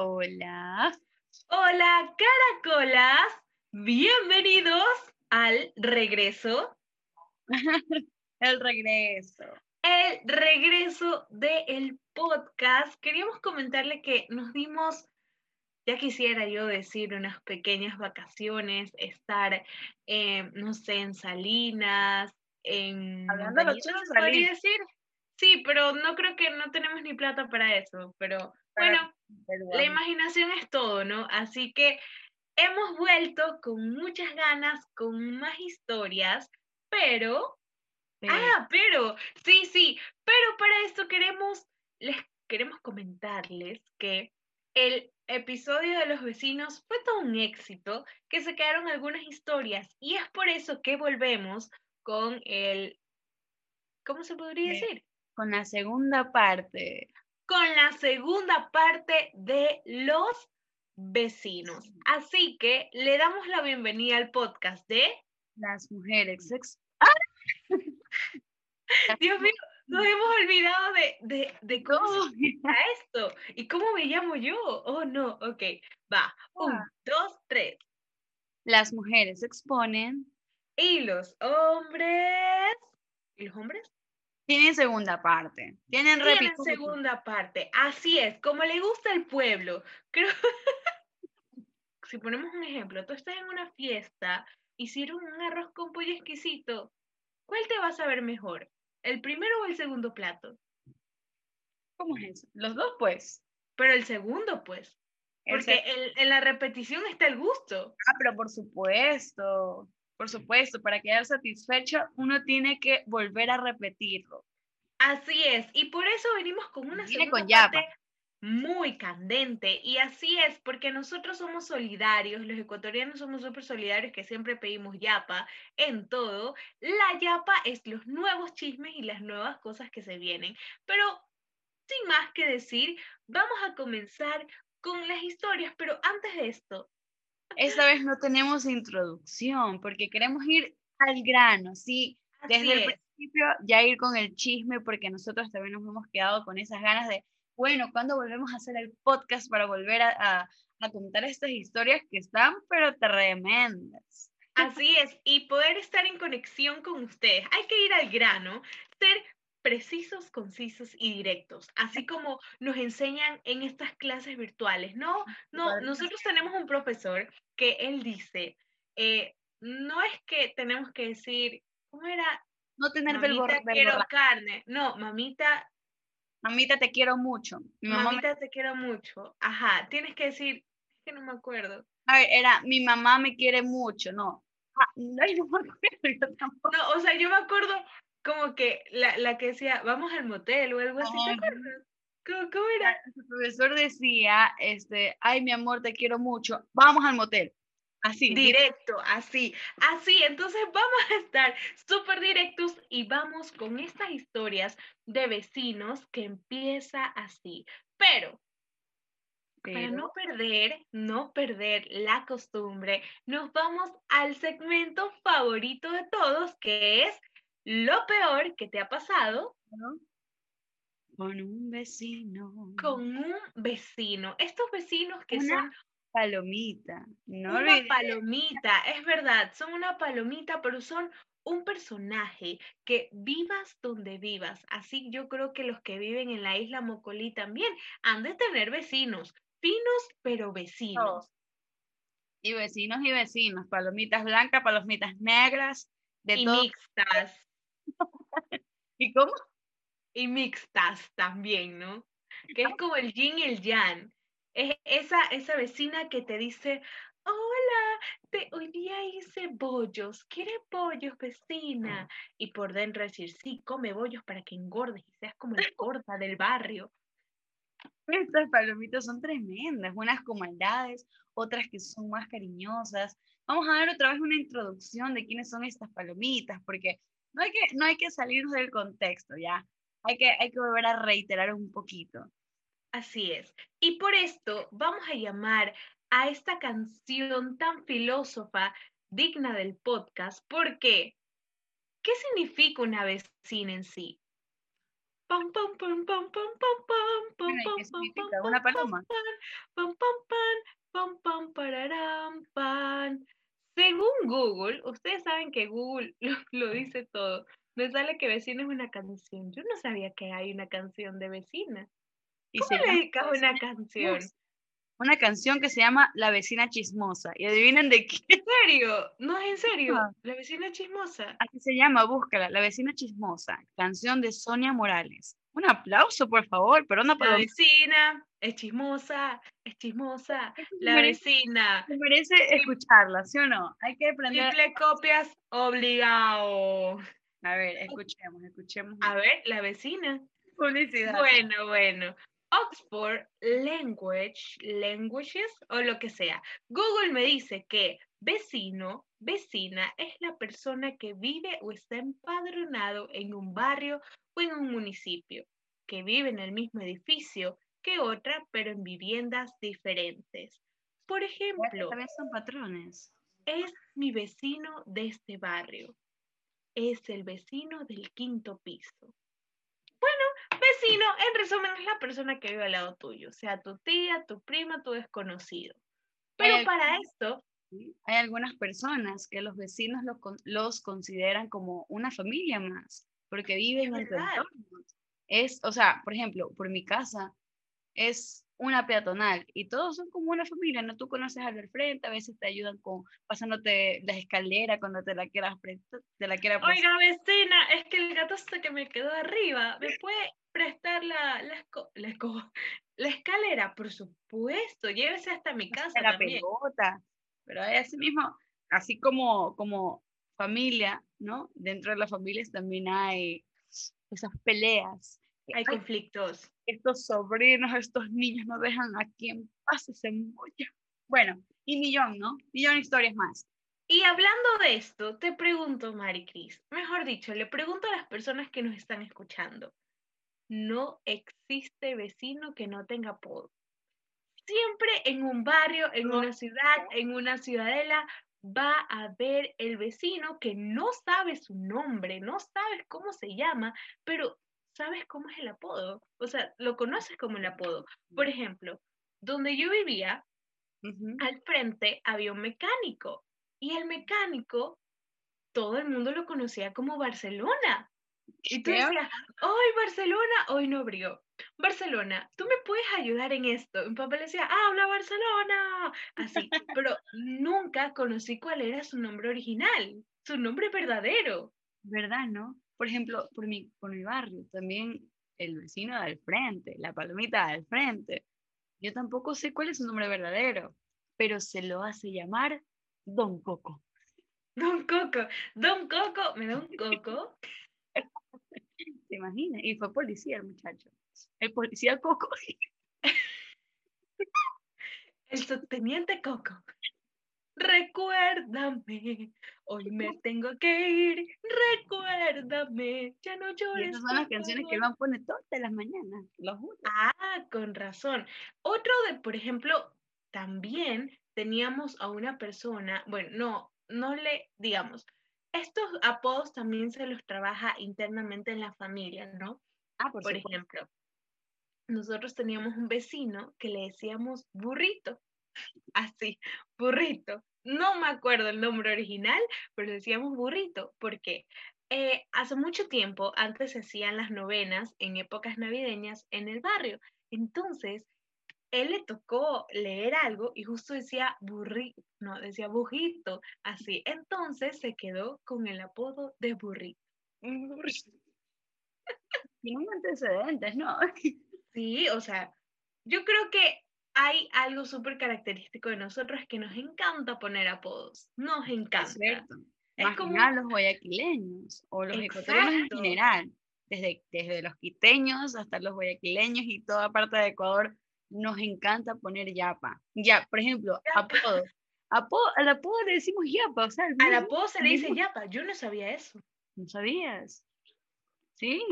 hola. Hola, caracolas. Bienvenidos al regreso. El regreso. El regreso del podcast. Queríamos comentarle que nos dimos, ya quisiera yo decir, unas pequeñas vacaciones, estar, eh, no sé, en Salinas, en... Hablando de los Montañitas, chulos, ¿se podría Salinas. decir? Sí, pero no creo que no tenemos ni plata para eso, pero bueno, la imaginación es todo, ¿no? Así que hemos vuelto con muchas ganas, con más historias, pero, ah, pero, sí, sí, pero para esto queremos, les queremos comentarles que el episodio de los vecinos fue todo un éxito, que se quedaron algunas historias y es por eso que volvemos con el, ¿cómo se podría Sí. decir? Con la segunda parte. Con la segunda parte de los vecinos. Así que le damos la bienvenida al podcast de, Las mujeres. ex- Dios mío, nos hemos olvidado de, de, de cómo se ¿Cómo? llama esto y cómo me llamo yo. Oh, no, ok, va, un, Ah. dos, tres. Las mujeres exponen. Y los hombres, ¿y los hombres? Tienen segunda parte. Tienen Tienen segunda parte. Así es, como le gusta al pueblo. Creo. si ponemos un ejemplo, tú estás en una fiesta, hicieron un arroz con pollo exquisito. ¿Cuál te va a saber mejor? ¿El primero o el segundo plato? ¿Cómo es eso? Los dos, pues. Pero el segundo, pues. Porque el- en la repetición está el gusto. Ah, pero por supuesto. Por supuesto, para quedar satisfecho, uno tiene que volver a repetirlo. Así es. Y por eso venimos con una Viene segunda con parte muy candente. Y así es, porque nosotros somos solidarios, los ecuatorianos somos súper solidarios que siempre pedimos yapa en todo. La yapa es los nuevos chismes y las nuevas cosas que se vienen. Pero sin más que decir, vamos a comenzar con las historias. Pero antes de esto, Esta vez no tenemos introducción porque queremos ir al grano, sí, así desde el es. Principio ya ir con el chisme porque nosotros también nos hemos quedado con esas ganas de, bueno, ¿cuándo volvemos a hacer el podcast para volver a, a- a contar estas historias que están pero tremendas? Así es, y poder estar en conexión con ustedes. Hay que ir al grano, ser precisos, concisos y directos, así como nos enseñan en estas clases virtuales. No, no, nosotros tenemos un profesor que él dice, eh, no es que tenemos que decir, ¿cómo era? No tener Mamita, quiero carne. No, mamita, Mamita, te quiero mucho. Mi mamá, me- mamita, te quiero mucho. Ajá, tienes que decir, es que no me acuerdo. a ver, era, mi mamá me quiere mucho, no. Ah, ay, no me acuerdo, yo tampoco. No, o sea, yo me acuerdo como que la, la que decía, vamos al motel o algo así, ¿te acuerdas? ¿Cómo, cómo era? El profesor decía, este, ay, mi amor, te quiero mucho, vamos al motel. Así, Directo, así, así. Entonces vamos a estar súper directos y vamos con estas historias de vecinos que empieza así. Pero para pero- no perder, no perder la costumbre, nos vamos al segmento favorito de todos, que es lo peor que te ha pasado ¿no? Con un vecino. con un vecino. Estos vecinos que Una son palomita. No una palomita, es verdad, son una palomita, pero son un personaje que vivas donde vivas. Así yo creo que los que viven en la isla Mocolí también han de tener vecinos, finos pero vecinos. Y vecinos y vecinos. Palomitas blancas, palomitas negras, de Y todo. mixtas, ¿Y cómo? y mixtas también, ¿no? Que es como el yin y el yang. Es esa, esa vecina que te dice, hola, te, hoy día hice bollos, ¿quiere bollos, vecina? Y por dentro decir, sí, come bollos para que engordes y seas como la gorda del barrio. Estas palomitas son tremendas, unas con maldades, otras que son más cariñosas. Vamos a dar otra vez una introducción de quiénes son estas palomitas, porque no hay que, no hay que salirnos del contexto, ¿ya? Hay que, hay que volver a reiterar un poquito. Así es. Y por esto vamos a llamar a esta canción tan filósofa, digna del podcast, porque ¿qué significa una vecina en sí? pam, pam, pam, pam, pam, pam, pam, pam, pam, pam, una paloma. Pam, pam, pam, pam, pam, pararam, pam. Según Google, ustedes saben que Google lo, dice todo. Me sale que vecino es una canción. Yo no sabía que hay una canción de vecina. ¿Y ¿Cómo le dedicas una canción? Una canción que se llama La vecina chismosa. ¿Y adivinen de qué? ¿En serio? No, es en serio. La vecina chismosa. Así se llama, búscala. La vecina chismosa. Canción de Sonia Morales. Un aplauso, por favor. Perdona por... La vecina es chismosa, es chismosa. La vecina. Me merece escucharla, ¿sí o no? Hay que aprender. Triple copias obligado. A ver, escuchemos, escuchemos. A ver, la vecina. Publicidad. Bueno, bueno. Oxford Language, Languages o lo que sea. Google me dice que vecino, vecina es la persona que vive o está empadronado en un barrio o en un municipio, que vive en el mismo edificio que otra, pero en viviendas diferentes. Por ejemplo, son patrones. Es mi vecino de este barrio. Es el vecino del quinto piso. Vecino, en resumen, es la persona que vive al lado tuyo, sea tu tía, tu prima, tu desconocido. Pero para esto... Hay algunas personas que los vecinos los, consideran como una familia más, porque viven en tu entorno. Es, o sea, por ejemplo, por mi casa, es una peatonal y todos son como una familia, ¿no? Tú conoces al del frente, a veces te ayudan con pasándote la escalera cuando te la quieras te la quieras Oiga, vecina, es que el gato hasta que me quedó arriba, ¿me puede prestar la, la, la, escalera? Por supuesto, llévese hasta mi casa la pelota. Pero hay así mismo, así como, como familia, ¿no? Dentro de las familias también hay esas peleas hay conflictos. Estos sobrinos, estos niños no dejan a quien pase ese molla. Bueno, y millón, ¿no? Millón de historias más. Y hablando de esto, te pregunto, Mari Cris, mejor dicho, le pregunto a las personas que nos están escuchando, no existe vecino que no tenga apodo. Siempre en un barrio, en una ciudad, en una ciudadela, va a haber el vecino que no sabe su nombre, no sabes cómo se llama, pero sabes cómo es el apodo, o sea, lo conoces como el apodo. Por ejemplo, donde yo vivía, al frente había un mecánico y el mecánico, todo el mundo lo conocía como Barcelona. Y tú decías, hoy Barcelona, hoy no abrió. Barcelona, ¿tú me puedes ayudar en esto? Mi papá le decía, habla Barcelona. Así, pero nunca conocí cuál era su nombre original, su nombre verdadero. ¿Verdad, no? por ejemplo, por mi, por mi barrio, también el vecino del frente, la palomita del frente. Yo tampoco sé cuál es su nombre verdadero, pero se lo hace llamar Don Coco. Don Coco, Don Coco, me da un coco. ¿Te imaginas? Y fue policía el muchacho. El policía Coco. el subteniente Coco. Recuérdame, hoy me tengo que ir. Recuérdame, ya no llores. Y esas son las canciones que van a poner todas las mañanas, Ah, con razón. Otro de, por ejemplo, también teníamos a una persona, bueno, no, no le, digamos, estos apodos también se los trabaja internamente en la familia, ¿no? Ah, por, por ejemplo, nosotros teníamos un vecino que le decíamos burrito así, burrito. No me acuerdo el nombre original, pero decíamos burrito, porque eh, hace mucho tiempo, antes se hacían las novenas en épocas navideñas en el barrio. Entonces, él le tocó leer algo y justo decía burrito, no, decía burrito, así. Entonces se quedó con el apodo de burrito. Tiene antecedentes, ¿no? Sí, o sea, yo creo que hay algo súper característico de nosotros que nos encanta poner apodos. Nos encanta. Es cierto. Es como... los guayaquileños o los ecuatorianos en general. Desde, desde los quiteños hasta los guayaquileños y toda parte de Ecuador, nos encanta poner yapa. Ya, por ejemplo, apodo. apodo. Al apodo le decimos yapa. O sea, al apodo se le dice yapa. Yo no sabía eso. ¿No sabías? Sí,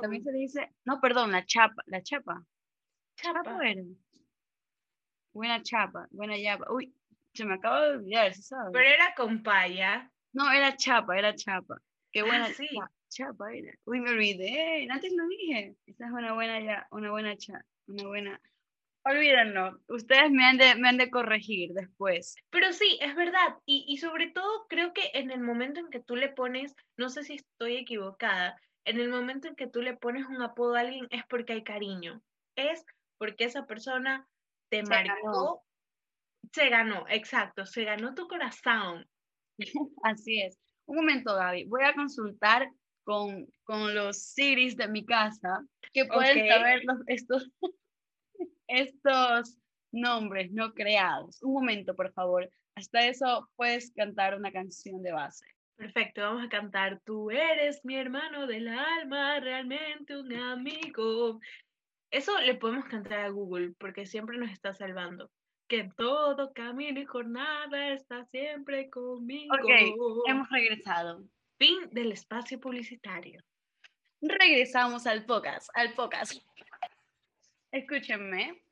también se le dice, no, perdón, la chapa, la chapa. Chapa. chapa Buena chapa, buena chapa. Uy, se me acaba de olvidar, ¿se sabe? Pero era con paya. No, era chapa, era chapa. Qué ah, buena. sí. chapa era. Uy, me olvidé, antes lo dije. Esa es una buena ya, una buena chat, una buena. Olvídenlo, ustedes me han, de, me han de corregir después. Pero sí, es verdad. Y, y sobre todo creo que en el momento en que tú le pones, no sé si estoy equivocada, en el momento en que tú le pones un apodo a alguien es porque hay cariño. Es porque esa persona te marcó, se ganó, exacto, se ganó tu corazón. Así es. Un momento, Gaby, voy a consultar con, con los Siris de mi casa que pueden saber estos, estos nombres no creados. Un momento, por favor. Hasta eso puedes cantar una canción de base. Perfecto, vamos a cantar Tú eres mi hermano del alma, realmente un amigo. Eso le podemos cantar a Google porque siempre nos está salvando. Que en todo camino y jornada está siempre conmigo. Ok, hemos regresado. Fin del espacio publicitario. Regresamos al podcast, al podcast. Escúchenme,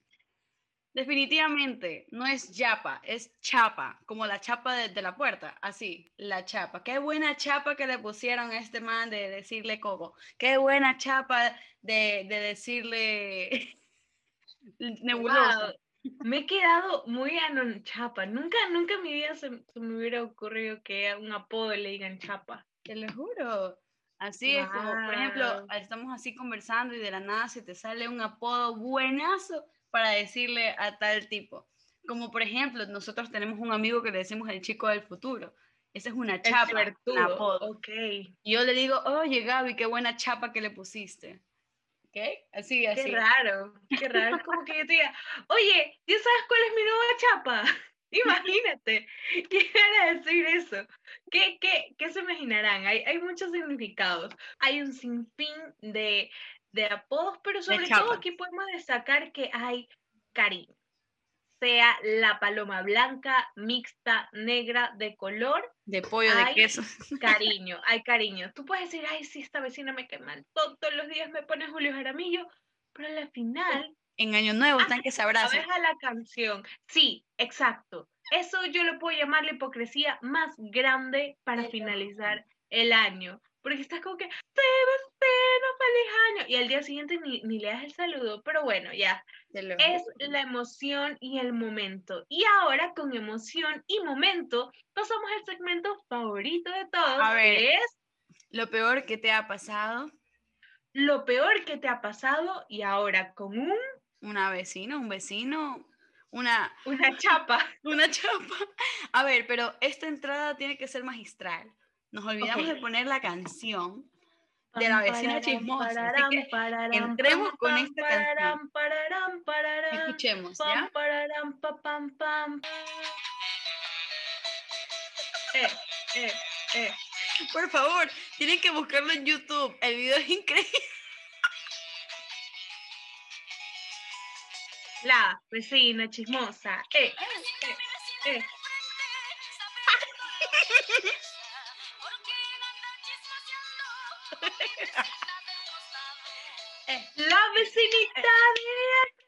Definitivamente, no es yapa, es chapa, como la chapa de, la puerta, así, la chapa. Qué buena chapa que le pusieron a este man de decirle coco. Qué buena chapa de, decirle nebuloso. Me he quedado muy chapa. Nunca, nunca en mi vida se, me hubiera ocurrido que a un apodo le digan chapa. Te lo juro. Así es, como por ejemplo, estamos así conversando y de la nada se te sale un apodo buenazo para decirle a tal tipo. Como por ejemplo, nosotros tenemos un amigo que le decimos el chico del futuro. Esa es una chapa, un apodo. Okay. Y yo le digo, oye Gaby, qué buena chapa que le pusiste. ¿Ok? Así, así. Qué raro, qué raro. Es como que yo te diga, oye, ¿ya sabes cuál es mi nueva chapa? Imagínate, a decir eso. ¿Qué, qué, qué se imaginarán? Hay, hay muchos significados. Hay un sinfín de, de apodos, pero sobre todo aquí podemos destacar que hay cariño. Sea la paloma blanca, mixta, negra, de color. De pollo, de queso. Cariño, hay cariño. Tú puedes decir, ay, sí, esta vecina me quema el todos los días me pone Julio Jaramillo, pero al final... En Año Nuevo están que se abrazan. a la canción. Sí, exacto. Eso yo lo puedo llamar la hipocresía más grande para finalizar el año. Porque estás como que, Sebastián, feliz año. Y al día siguiente ni, ni le das el saludo. Pero bueno, ya. Es la emoción y el momento. Y ahora, con emoción y momento, pasamos al segmento favorito de todos. A ver, es... Lo peor que te ha pasado. Lo peor que te ha pasado y ahora con un... Una vecina, un vecino, una... Una chapa. una chapa. A ver, pero esta entrada tiene que ser magistral nos olvidamos de poner la canción de la vecina chismosa. Así que entremos con esta canción. Escuchemos, ¿ya? Eh, eh, eh. Por favor, tienen que buscarlo en YouTube. El video es increíble. La vecina chismosa. Eh, eh, eh. La vecinita de...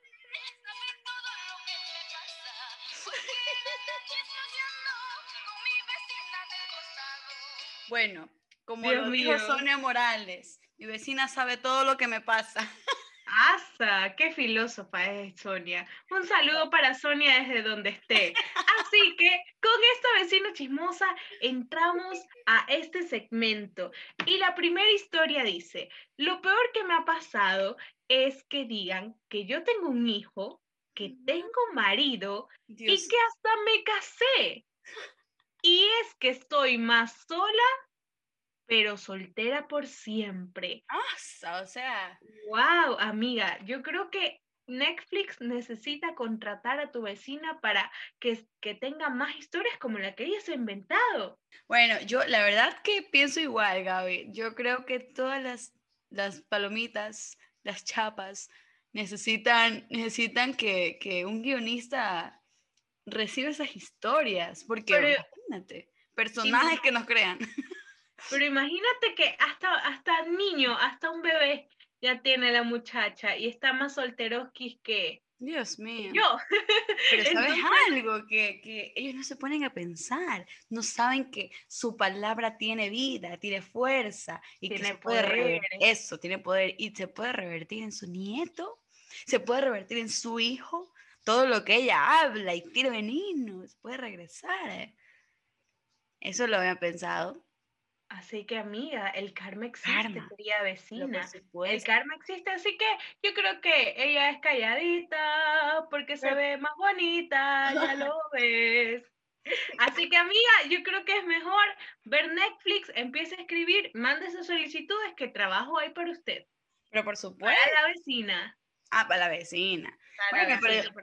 Bueno, como lo dijo Sonia Morales, mi vecina sabe todo lo que me pasa. ¡Asa! ¡Qué filósofa es Sonia! Un saludo para Sonia desde donde esté. Así que con esta vecina chismosa entramos a este segmento. Y la primera historia dice, lo peor que me ha pasado es que digan que yo tengo un hijo, que tengo marido y que hasta me casé. Y es que estoy más sola pero soltera por siempre. Ah, o sea. Wow, amiga, yo creo que Netflix necesita contratar a tu vecina para que, que tenga más historias como la que ella se ha inventado. Bueno, yo la verdad que pienso igual, Gaby. Yo creo que todas las, las palomitas, las chapas, necesitan, necesitan que, que un guionista reciba esas historias, porque imagínate, personajes que nos crean. Pero imagínate que hasta, hasta niño, hasta un bebé ya tiene la muchacha y está más solteroskis que, Dios mío. Yo. Pero sabes algo, que, que, ellos no se ponen a pensar, no saben que su palabra tiene vida, tiene fuerza y tiene que se puede revertir, eso, tiene poder y se puede revertir en su nieto, se puede revertir en su hijo, todo lo que ella habla y tiene veneno, se puede regresar. Eso lo había pensado. Así que amiga, el karma existe, sería vecina. El karma existe, así que yo creo que ella es calladita porque se ve más bonita, ya lo ves. Así que amiga, yo creo que es mejor ver Netflix, empiece a escribir, mande sus solicitudes que trabajo hay para usted. Pero por supuesto. Para la vecina. Ah, para la vecina.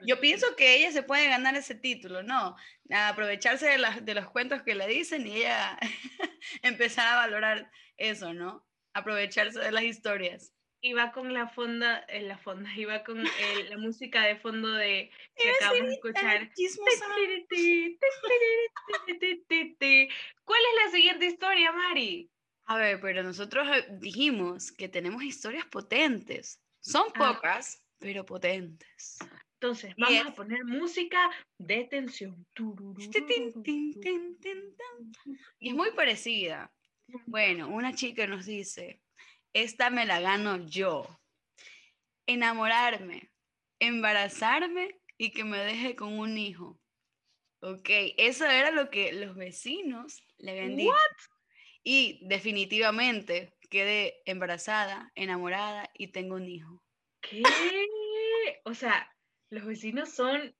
Yo pienso que ella se puede ganar ese título, ¿no? aprovecharse de, de los cuentos que le dicen y ella empezar a valorar eso, ¿no? Aprovecharse de las historias. Y va con la fonda, en la fonda, iba con la música de fondo de que acabamos de escuchar. ¿Cuál es la siguiente historia, Mari? A ver, pero nosotros eh, dijimos que tenemos historias potentes. Son ah. pocas, pero potentes. Entonces, vamos a poner música de tensión. Y es muy parecida. Bueno, una chica nos dice, esta me la gano yo. Enamorarme, embarazarme y que me deje con un hijo. Ok, eso era lo que los vecinos le habían dicho. Y definitivamente quedé embarazada, enamorada y tengo un hijo. ¿Qué? O sea, los vecinos son,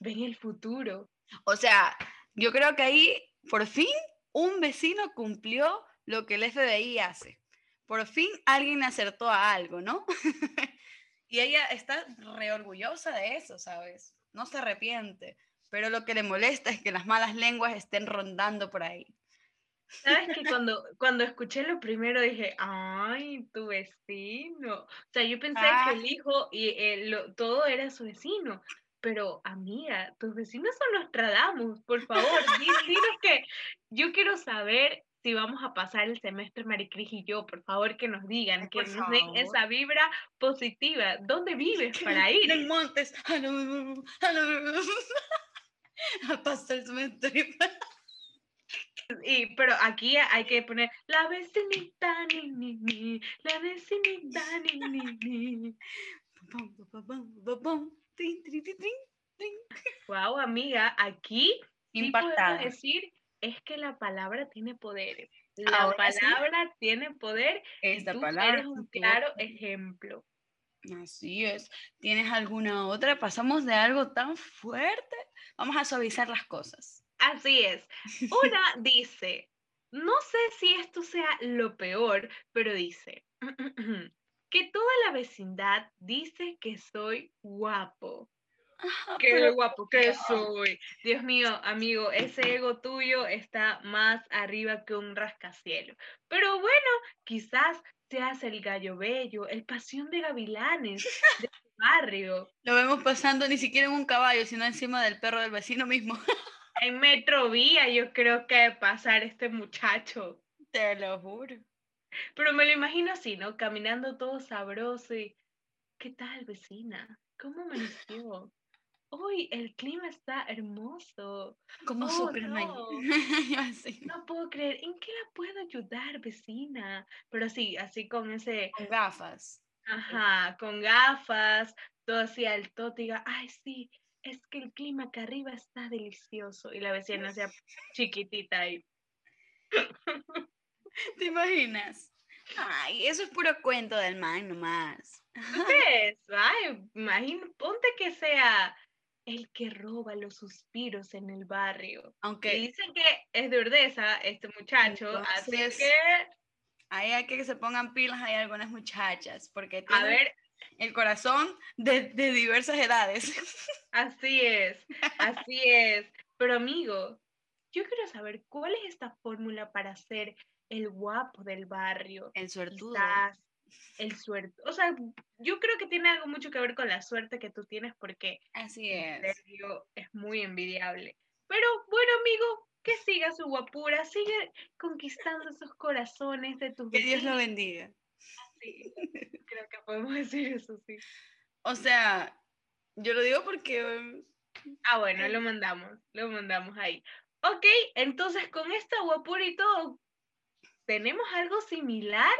ven el futuro. O sea, yo creo que ahí, por fin, un vecino cumplió lo que el FBI hace. Por fin alguien acertó a algo, ¿no? y ella está re orgullosa de eso, ¿sabes? No se arrepiente. Pero lo que le molesta es que las malas lenguas estén rondando por ahí. ¿Sabes que cuando, cuando escuché lo primero dije, ay, tu vecino? O sea, yo pensé que ah. el hijo y el, todo era su vecino. Pero, amiga, tus vecinos son los Nostradamus, por favor, dinos que yo quiero saber si vamos a pasar el semestre Maricris y yo, por favor que nos digan, que nos den esa vibra positiva. ¿Dónde vives para ir? En Montes, a pasar el semestre. Y, pero aquí hay que poner la vecinita, ni, ni, ni, la vecinita, ni, ni, ni. Wow, amiga, aquí Impactada. decir es que la palabra tiene poder. La palabra tiene poder. Esta palabra eres un claro ejemplo. Así es. ¿Tienes alguna otra? Pasamos de algo tan fuerte. Vamos a suavizar las cosas. Así es. Una dice, no sé si esto sea lo peor, pero dice que toda la vecindad dice que soy guapo. Qué guapo que soy. Dios mío, amigo, ese ego tuyo está más arriba que un rascacielos. Pero bueno, quizás seas el gallo bello, el pasión de gavilanes de tu barrio. Lo vemos pasando ni siquiera en un caballo, sino encima del perro del vecino mismo. En Metrovía yo creo que pasar este muchacho. Te lo juro. Pero me lo imagino así, ¿no? Caminando todo sabroso y... ¿Qué tal, vecina? ¿Cómo amaneció? Uy, el clima está hermoso. Como oh, No. no puedo creer. ¿En qué la puedo ayudar, vecina? Pero sí, así con ese... Con gafas. Ajá, con gafas, todo así alto, diga, ay, sí, es que el clima acá arriba está delicioso. Y la vecina sea chiquitita ahí. ¿Te imaginas? Ay, eso es puro cuento del man nomás. ¿Ves? Ay, imagínate, ponte que sea el que roba los suspiros en el barrio. Aunque dicen que es de Urdesa este muchacho, así que ahí hay que se pongan pilas hay algunas muchachas, porque a ver, el corazón de, diversas edades. Así es, así es. Pero amigo, yo quiero saber cuál es esta fórmula para ser el guapo del barrio. El suertudo. el suerte. O sea, yo creo que tiene algo mucho que ver con la suerte que tú tienes porque así es. es muy envidiable. Pero bueno, amigo, que siga su guapura, sigue conquistando esos corazones de tus Que Dios lo bendiga. Creo que podemos decir eso, sí. O sea, Yo lo digo porque... Um, ah, bueno, lo mandamos, lo mandamos ahí. Ok, entonces con esta guapura y todo, ¿tenemos algo similar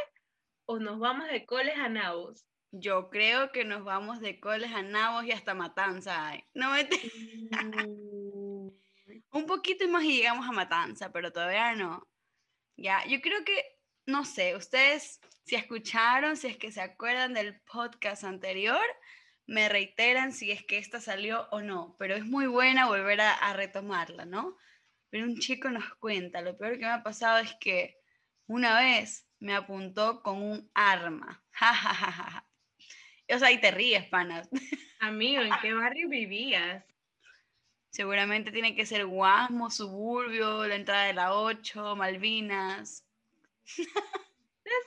o nos vamos de coles a nabos? Yo creo que nos vamos de coles a nabos y hasta matanza. No me mm. Un poquito más y llegamos a matanza, pero todavía no. Ya, yo creo que, no sé, ustedes si escucharon, si es que se acuerdan del podcast anterior, me reiteran si es que esta salió o no, pero es muy buena volver a, retomarla, ¿no? Pero un chico nos cuenta, lo peor que me ha pasado es que una vez me apuntó con un arma. Ja, O sea, y te ríes, panas. Amigo, ¿en qué barrio vivías? Seguramente tiene que ser Guasmo, Suburbio, la entrada de la 8, Malvinas.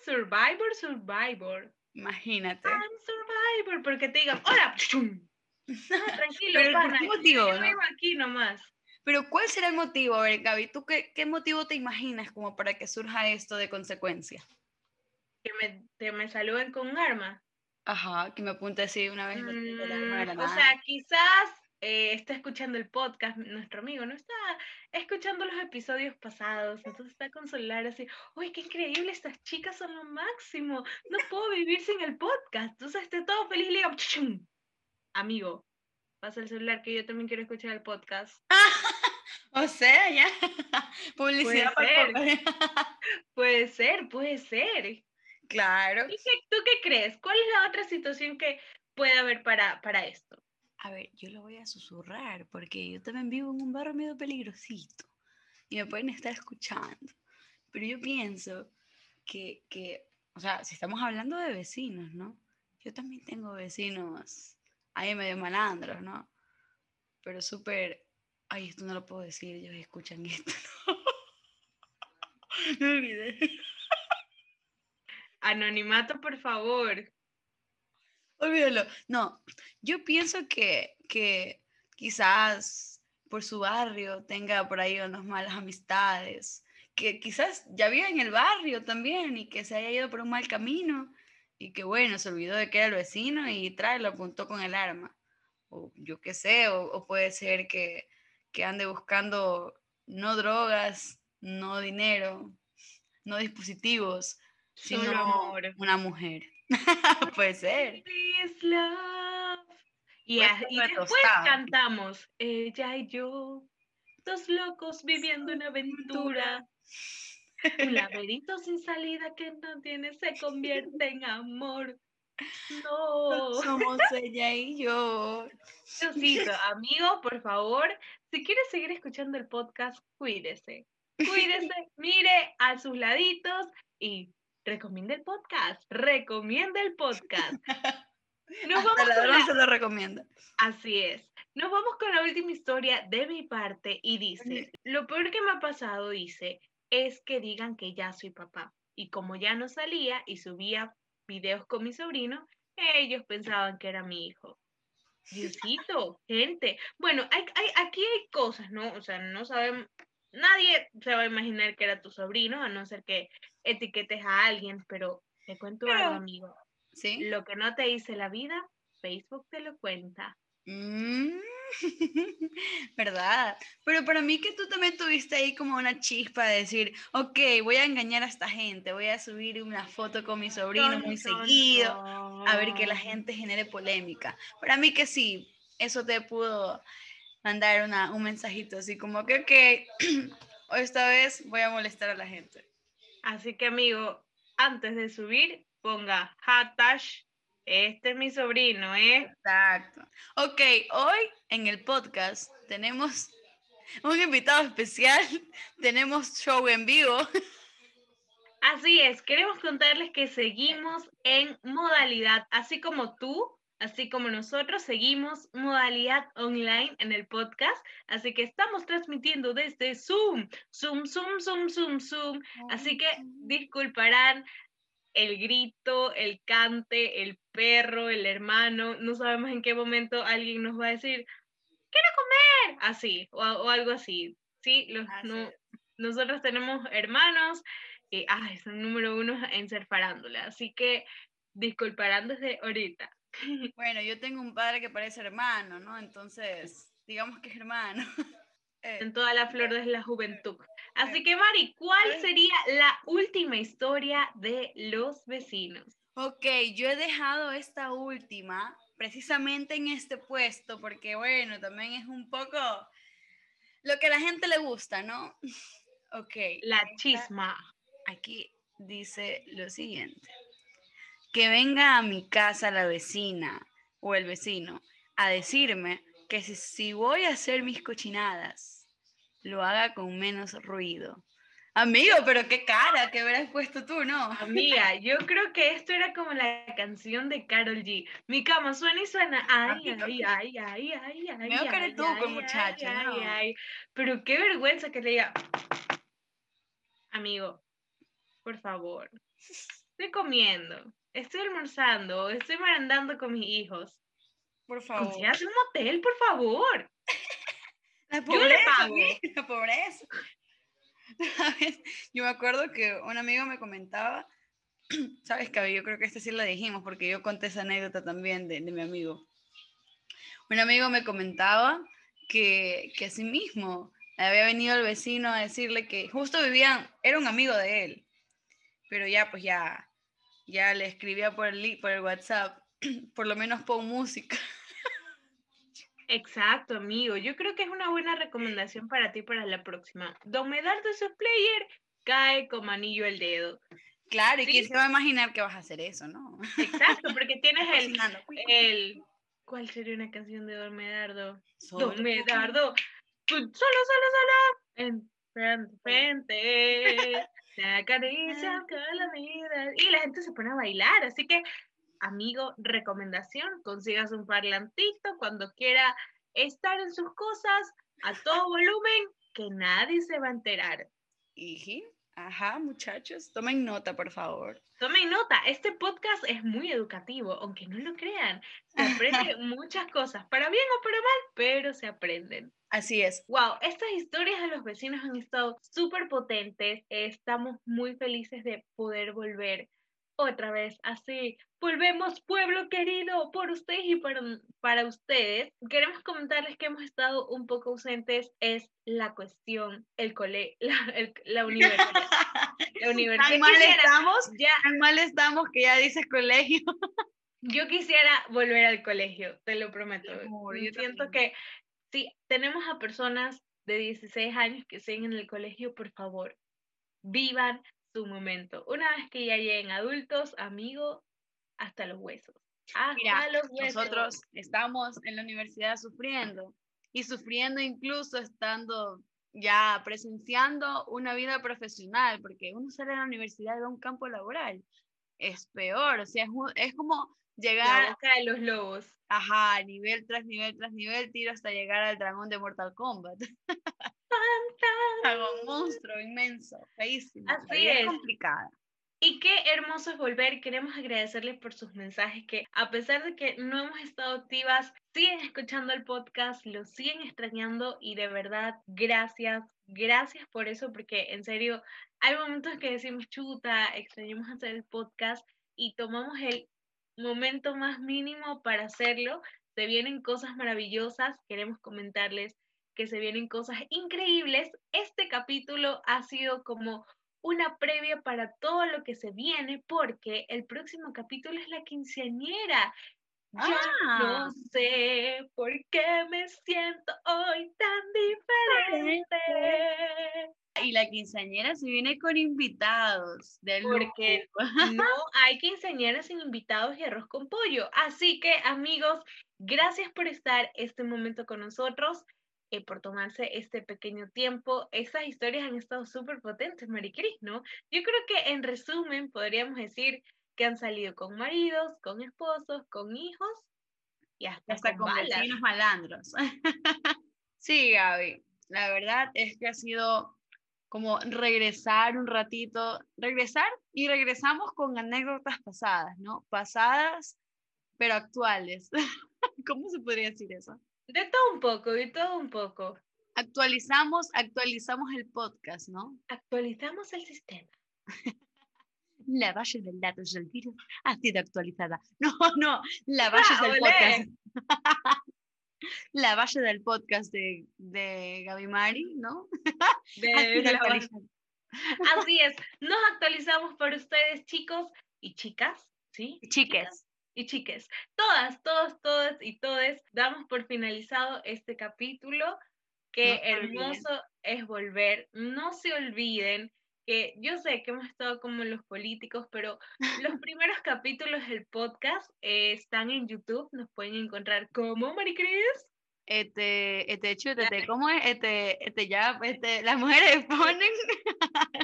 Survivor, Survivor. Imagínate. I'm Survivor, porque te digan, hola. tranquilo, Pero pana, ¿qué motivo, yo vivo aquí nomás. Pero ¿cuál será el motivo? A ver, Gaby, ¿tú qué, qué motivo te imaginas como para que surja esto de consecuencia? Que me, que me saluden con un arma. Ajá, que me apunte así una vez. Mm, o sea, quizás eh, está escuchando el podcast, nuestro amigo, ¿no? Está escuchando los episodios pasados, entonces está con celular así, uy, qué increíble, estas chicas son lo máximo, no puedo vivir sin el podcast, entonces esté todo feliz y le digo, amigo, pasa el celular que yo también quiero escuchar el podcast. o sea, ya, publicidad puede ser. puede ser, puede ser. Claro. ¿Y tú qué crees? ¿Cuál es la otra situación que puede haber para, para esto? A ver, yo lo voy a susurrar porque yo también vivo en un barrio medio peligrosito y me pueden estar escuchando. Pero yo pienso que, que, o sea, si estamos hablando de vecinos, ¿no? Yo también tengo vecinos ahí medio malandros, ¿no? Pero súper, ay, esto no lo puedo decir, ellos escuchan esto, ¿no? me olvidé. Anonimato, por favor. Olvídalo. No, yo pienso que, que quizás por su barrio tenga por ahí unas malas amistades, que quizás ya vive en el barrio también y que se haya ido por un mal camino y que bueno, se olvidó de que era el vecino y trae, lo apuntó con el arma. O yo qué sé, o, puede ser que, que ande buscando no drogas, no dinero, no dispositivos, sino una mujer. Puede ser. Y, después cantamos, ella y yo, dos locos viviendo una aventura. Un laberinto sin salida que no tiene se convierte en amor. No. Somos ella y yo. Diosito, amigo, por favor, si quieres seguir escuchando el podcast, cuídese. Cuídese, mire a sus laditos y recomienda el podcast, recomienda el podcast. Nos vamos la se lo recomienda. Así es. Nos vamos con la última historia de mi parte y dice, lo peor que me ha pasado, dice, es que digan que ya soy papá. Y como ya no salía y subía videos con mi sobrino, ellos pensaban que era mi hijo. Diosito, gente. Bueno, hay, aquí hay cosas, ¿no? O sea, no sabemos, nadie se va a imaginar que era tu sobrino, a no ser que etiquetes a alguien, pero te cuento algo, amigo. ¿Sí? Lo que no te dice la vida, Facebook te lo cuenta. Mm, ¿Verdad? Pero para mí que tú también tuviste ahí como una chispa de decir, ok, voy a engañar a esta gente, voy a subir una foto con mi sobrino muy seguido, a ver que la gente genere polémica. Para mí que sí, eso te pudo mandar una, un mensajito así como que, ok, esta vez voy a molestar a la gente. Así que amigo, antes de subir, ponga hashtag, este es mi sobrino, ¿eh? Exacto. Ok, hoy en el podcast tenemos un invitado especial, tenemos show en vivo. Así es, queremos contarles que seguimos en modalidad, así como tú, así como nosotros seguimos modalidad online en el podcast, así que estamos transmitiendo desde Zoom, Zoom, Zoom, Zoom, Zoom, Zoom, así que disculparán el grito, el cante, el perro, el hermano, no sabemos en qué momento alguien nos va a decir, quiero comer, así, o, algo así, ¿sí? Los, no, nosotros tenemos hermanos, y, ay, son número uno en ser farándula, así que disculparán desde ahorita. Bueno, yo tengo un padre que parece hermano, ¿no? Entonces, digamos que es hermano. Eh, en toda la flor de la juventud. Así que, Mari, ¿cuál sería la última historia de los vecinos? Ok, yo he dejado esta última precisamente en este puesto porque, bueno, también es un poco lo que a la gente le gusta, ¿no? Ok. La chisma. Aquí dice lo siguiente. Que venga a mi casa la vecina o el vecino a decirme que si, voy a hacer mis cochinadas, lo haga con menos ruido. Amigo, pero qué cara que hubieras puesto tú, ¿no? Amiga, yo creo que esto era como la canción de Carol G. Mi cama suena y suena. Ay, ay, ay, ay, ay, ay. Que eres tú, con muchacha, ¿no? Pero qué vergüenza que le diga. Amigo, por favor. Estoy comiendo, estoy almorzando, estoy merendando con mis hijos. Por favor. Consígase un motel, por favor. La pobreza, Yo le pago. La pobreza. Yo me acuerdo que un amigo me comentaba, sabes que yo creo que este sí lo dijimos porque yo conté esa anécdota también de, de mi amigo. Un amigo me comentaba que, que así mismo había venido el vecino a decirle que justo vivían, era un amigo de él, pero ya pues ya, ya le escribía por el, por el WhatsApp, por lo menos pon música. Exacto, amigo. Yo creo que es una buena recomendación para ti para la próxima. Don Medardo su player cae como anillo el dedo. Claro, y quién se va a imaginar que vas a hacer eso, ¿no? Exacto, porque tienes el, el... ¿Cuál sería una canción de Don Medardo? Don Medardo, solo, solo, solo, en frente, frente, la caricia con la vida. Y la gente se pone a bailar, así que amigo, recomendación, consigas un parlantito cuando quiera estar en sus cosas a todo volumen, que nadie se va a enterar. Y, ajá, muchachos, tomen nota, por favor. Tomen nota, este podcast es muy educativo, aunque no lo crean. Se aprende muchas cosas, para bien o para mal, pero se aprenden. Así es. Wow, estas historias de los vecinos han estado súper potentes. Estamos muy felices de poder volver otra vez así. Volvemos, pueblo querido, por ustedes y para, para ustedes. Queremos comentarles que hemos estado un poco ausentes. Es la cuestión, el cole, la, la universidad. la universidad. Tan mal estamos, ya, tan mal estamos que ya dices colegio. Yo quisiera volver al colegio, te lo prometo. yo siento que si tenemos a personas de 16 años que siguen en el colegio, por favor, vivan su momento. Una vez que ya lleguen adultos, amigos, hasta los huesos. Hasta los huesos. Nosotros estamos en la universidad sufriendo y sufriendo incluso estando ya presenciando una vida profesional, porque uno sale de la universidad de un campo laboral. Es peor, o sea, es, es como llegar... La boca de los lobos. Ajá, nivel tras nivel tras nivel, tiro hasta llegar al dragón de Mortal Kombat. un monstruo inmenso, feísimo. Así es. complicada. Y qué hermoso es volver. Queremos agradecerles por sus mensajes que a pesar de que no hemos estado activas, siguen escuchando el podcast, lo siguen extrañando y de verdad, gracias, gracias por eso, porque en serio, hay momentos que decimos, chuta, extrañamos hacer el podcast y tomamos el momento más mínimo para hacerlo. Se vienen cosas maravillosas, queremos comentarles que se vienen cosas increíbles. Este capítulo ha sido como una previa para todo lo que se viene porque el próximo capítulo es la quinceañera. Ya no ah. sé por qué me siento hoy tan diferente. Y la quinceañera se viene con invitados. Del porque no hay quinceañera sin invitados y arroz con pollo. Así que amigos, gracias por estar este momento con nosotros. Eh, por tomarse este pequeño tiempo. Esas historias han estado súper potentes, Maricris, ¿no? Yo creo que en resumen podríamos decir que han salido con maridos, con esposos, con hijos y hasta, con, vecinos malandros. sí, Gaby, la verdad es que ha sido como regresar un ratito, regresar y regresamos con anécdotas pasadas, ¿no? Pasadas, pero actuales. ¿Cómo se podría decir eso? De todo un poco, de todo un poco. Actualizamos, actualizamos el podcast, ¿no? Actualizamos el sistema. la base del datos del virus ha sido actualizada. No, no, la base del podcast. la base del podcast de, de Gaby Mari, ¿no? De, Así es, nos actualizamos por ustedes, chicos y chicas, ¿sí? Chiques. Y chiques, todas, todos, todas y todes, damos por finalizado este capítulo. Qué hermoso es volver. No se olviden que yo sé que hemos estado como los políticos, pero los primeros capítulos del podcast eh, están en YouTube, nos pueden encontrar como Maricris. Este, este, este, ¿cómo es? Este, este, ya, este, las mujeres ponen.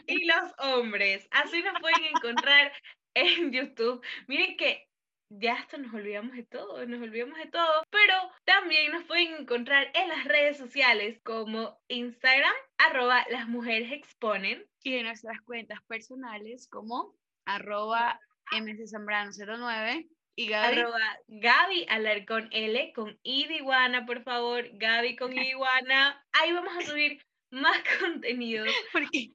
y los hombres, así nos pueden encontrar en YouTube. Miren que ya hasta nos olvidamos de todo, nos olvidamos de todo, pero también nos pueden encontrar en las redes sociales como Instagram, arroba las mujeres exponen. Y en nuestras cuentas personales como arroba mczambrano09 y Gaby. Arroba Gaby Alarcón L con I de iguana, por favor, Gaby con I iguana. Ahí vamos a subir más contenido.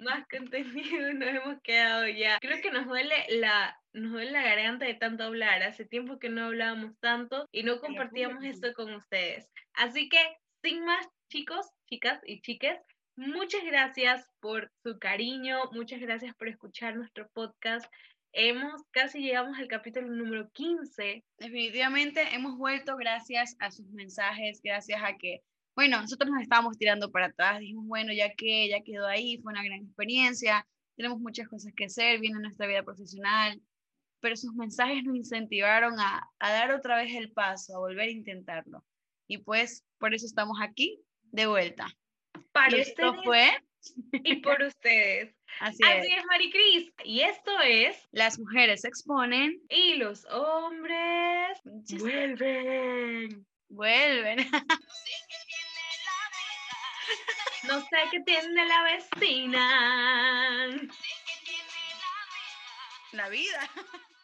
Más contenido, nos hemos quedado ya. Creo que nos duele la nos duele la garganta de tanto hablar. Hace tiempo que no hablábamos tanto y no compartíamos esto con ustedes. Así que, sin más, chicos, chicas y chiques, muchas gracias por su cariño, muchas gracias por escuchar nuestro podcast. Hemos casi llegamos al capítulo número 15. Definitivamente hemos vuelto gracias a sus mensajes, gracias a que, bueno, nosotros nos estábamos tirando para atrás, dijimos, bueno, ya que ya quedó ahí, fue una gran experiencia, tenemos muchas cosas que hacer, viene nuestra vida profesional, pero sus mensajes nos incentivaron a, dar otra vez el paso, a volver a intentarlo. Y pues por eso estamos aquí de vuelta. Para y esto fue y por ustedes. Así, Así es. es, Maricris. Y esto es Las mujeres se exponen y los hombres vuelven. Vuelven. No sé qué tiene la vecina. La vida.